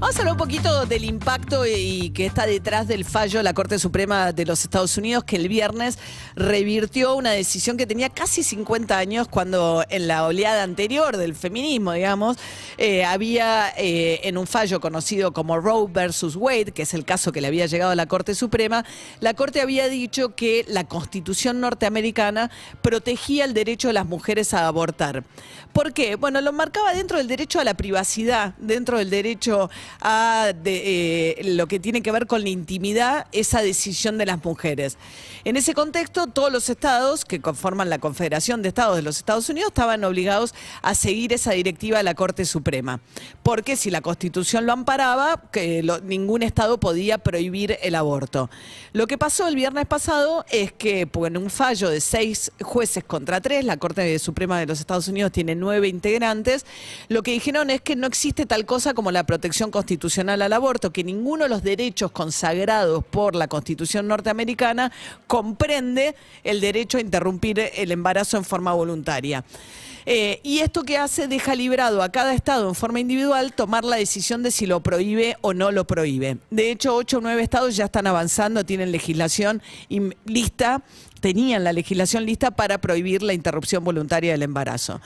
Vamos a hablar un poquito del impacto y que está detrás del fallo de la Corte Suprema de los Estados Unidos que el viernes revirtió una decisión que tenía casi 50 años cuando en la oleada anterior del feminismo, digamos, eh, había eh, en un fallo conocido como Roe versus Wade, que es el caso que le había llegado a la Corte Suprema, la Corte había dicho que la Constitución norteamericana protegía el derecho de las mujeres a abortar. ¿Por qué? Bueno, lo marcaba dentro del derecho a la privacidad, dentro del derecho a eh, lo que tiene que ver con la intimidad, esa decisión de las mujeres. En ese contexto, todos los estados que conforman la Confederación de Estados de los Estados Unidos estaban obligados a seguir esa directiva de la Corte Suprema. Porque si la Constitución lo amparaba, que ningún estado podía prohibir el aborto. Lo que pasó el viernes pasado es que pues, en un fallo de seis jueces contra tres, la Corte Suprema de los Estados Unidos tiene nueve integrantes, lo que dijeron es que no existe tal cosa como la protección constitucional al aborto, que ninguno de los derechos consagrados por la Constitución norteamericana comprende el derecho a interrumpir el embarazo en forma voluntaria. Eh, y esto que hace deja librado a cada estado en forma individual tomar la decisión de si lo prohíbe o no lo prohíbe. De hecho, ocho o nueve estados ya están avanzando, tienen legislación lista, tenían la legislación lista para prohibir la interrupción voluntaria del embarazo.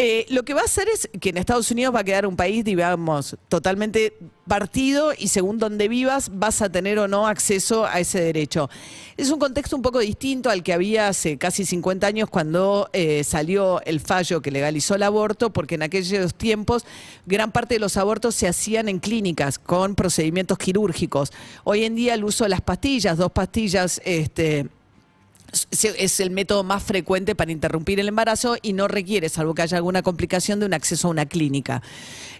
Eh, lo que va a hacer es que en Estados Unidos va a quedar un país, digamos, totalmente partido y según donde vivas vas a tener o no acceso a ese derecho. Es un contexto un poco distinto al que había hace casi 50 años cuando eh, salió el fallo que legalizó el aborto, porque en aquellos tiempos gran parte de los abortos se hacían en clínicas con procedimientos quirúrgicos. Hoy en día el uso de las pastillas, dos pastillas, este, es el método más frecuente para interrumpir el embarazo y no requiere, salvo que haya alguna complicación, de un acceso a una clínica.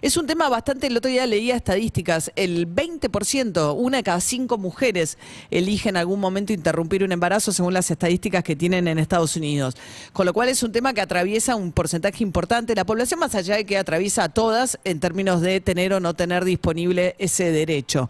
Es un tema bastante, el otro día leía estadísticas, el 20%, una de cada cinco mujeres elige en algún momento interrumpir un embarazo según las estadísticas que tienen en Estados Unidos. Con lo cual es un tema que atraviesa un porcentaje importante de la población, más allá de que atraviesa a todas en términos de tener o no tener disponible ese derecho.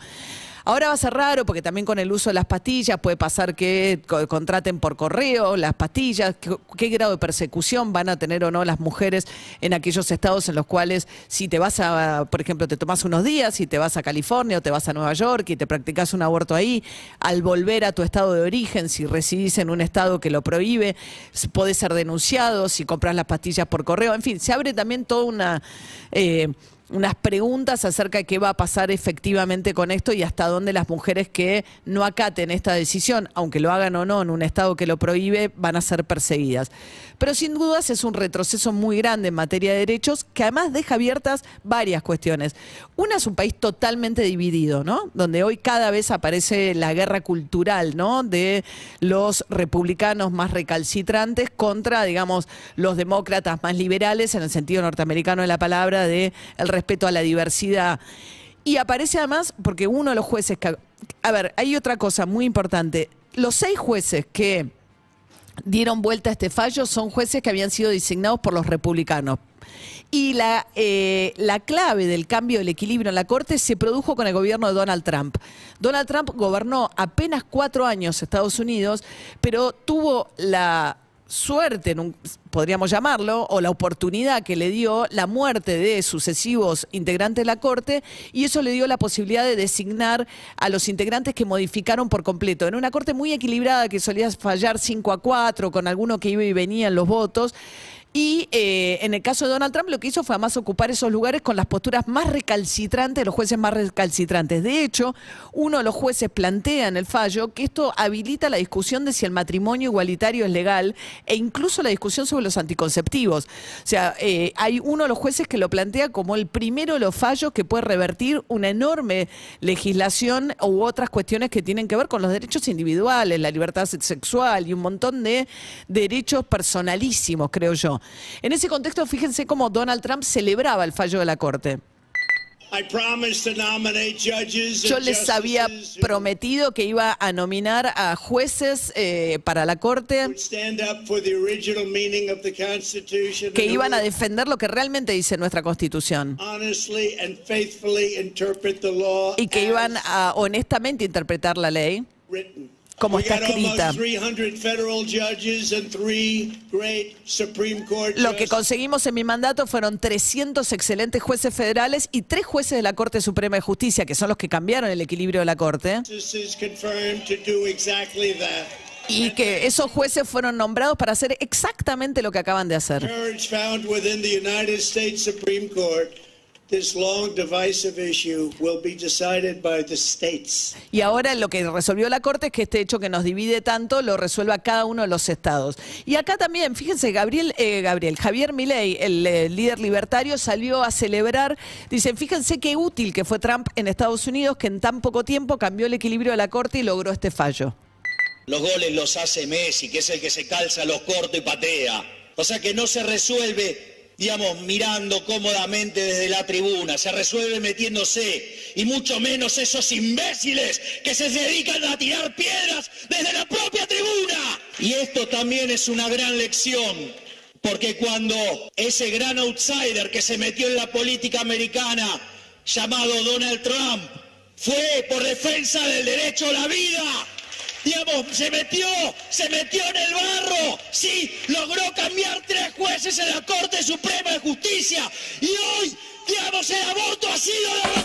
Ahora va a ser raro porque también con el uso de las pastillas puede pasar que co- contraten por correo las pastillas, qué, grado de persecución van a tener o no las mujeres en aquellos estados en los cuales si te vas a, por ejemplo, te tomas unos días, si te vas a California o te vas a Nueva York y te practicas un aborto ahí, al volver a tu estado de origen, si residís en un estado que lo prohíbe, podés ser denunciado, si compras las pastillas por correo, en fin, se abre también toda una... eh, unas preguntas acerca de qué va a pasar efectivamente con esto y hasta dónde las mujeres que no acaten esta decisión, aunque lo hagan o no en un estado que lo prohíbe, van a ser perseguidas. Pero sin dudas es un retroceso muy grande en materia de derechos que además deja abiertas varias cuestiones. Una es un país totalmente dividido, ¿no? Donde hoy cada vez aparece la guerra cultural, ¿no? De los republicanos más recalcitrantes contra, digamos, los demócratas más liberales en el sentido norteamericano de la palabra de el respeto a la diversidad. Y aparece además porque uno de los jueces que a ver, hay otra cosa muy importante. Los seis jueces que dieron vuelta a este fallo son jueces que habían sido designados por los republicanos. Y la, eh, la clave del cambio del equilibrio en la Corte se produjo con el gobierno de Donald Trump. Donald Trump gobernó apenas cuatro años Estados Unidos, pero tuvo la suerte, podríamos llamarlo, o la oportunidad que le dio la muerte de sucesivos integrantes de la Corte, y eso le dio la posibilidad de designar a los integrantes que modificaron por completo. En una Corte muy equilibrada que solía fallar 5 a 4, con alguno que iba y venía en los votos. Y eh, en el caso de Donald Trump lo que hizo fue además ocupar esos lugares con las posturas más recalcitrantes, los jueces más recalcitrantes. De hecho, uno de los jueces plantea en el fallo que esto habilita la discusión de si el matrimonio igualitario es legal e incluso la discusión sobre los anticonceptivos. O sea, eh, hay uno de los jueces que lo plantea como el primero de los fallos que puede revertir una enorme legislación u otras cuestiones que tienen que ver con los derechos individuales, la libertad sexual y un montón de derechos personalísimos, creo yo. En ese contexto, fíjense cómo Donald Trump celebraba el fallo de la Corte. Yo les había prometido que iba a nominar a jueces eh, para la Corte que iban a defender lo que realmente dice nuestra Constitución y que iban a honestamente interpretar la ley. Como está escrita. almost 300 federal judges and three great Supreme Court Lo que conseguimos en mi mandato fueron 300 excelentes jueces federales y tres jueces de la Corte Suprema de Justicia, que son los que cambiaron el equilibrio de la Corte. Y que esos jueces fueron nombrados para hacer exactamente lo que acaban de hacer. Courage found within the United States Supreme Court. This long divisive issue will be decided by the states. Y ahora lo que resolvió la Corte es que este hecho que nos divide tanto lo resuelva cada uno de los estados. Y acá también, fíjense, Gabriel, eh, Gabriel Javier Milei, el eh, líder libertario, salió a celebrar. Dicen, fíjense qué útil que fue Trump en Estados Unidos, que en tan poco tiempo cambió el equilibrio de la Corte y logró este fallo. Los goles los hace Messi, que es el que se calza los cortos y patea. O sea que no se resuelve, digamos, mirando cómodamente desde la tribuna, se resuelve metiéndose. Y mucho menos esos imbéciles que se dedican a tirar piedras desde la propia tribuna. Y esto también es una gran lección. Porque cuando ese gran outsider que se metió en la política americana, llamado Donald Trump, fue por defensa del derecho a la vida, se metió, se metió en el barro, sí, logró cambiar tres jueces en la Corte Suprema de Justicia y hoy, digamos, el aborto ha sido derrotado.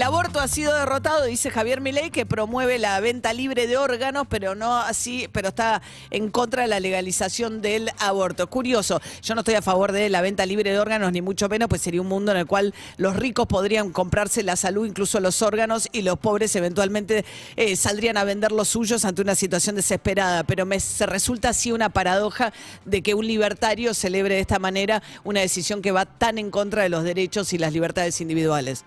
El aborto ha sido derrotado, dice Javier Milei, que promueve la venta libre de órganos, pero no así, pero está en contra de la legalización del aborto. Curioso, yo no estoy a favor de la venta libre de órganos, ni mucho menos, pues sería un mundo en el cual los ricos podrían comprarse la salud, incluso los órganos, y los pobres eventualmente eh, saldrían a vender los suyos ante una situación desesperada. Pero me se resulta así una paradoja de que un libertario celebre de esta manera una decisión que va tan en contra de los derechos y las libertades individuales.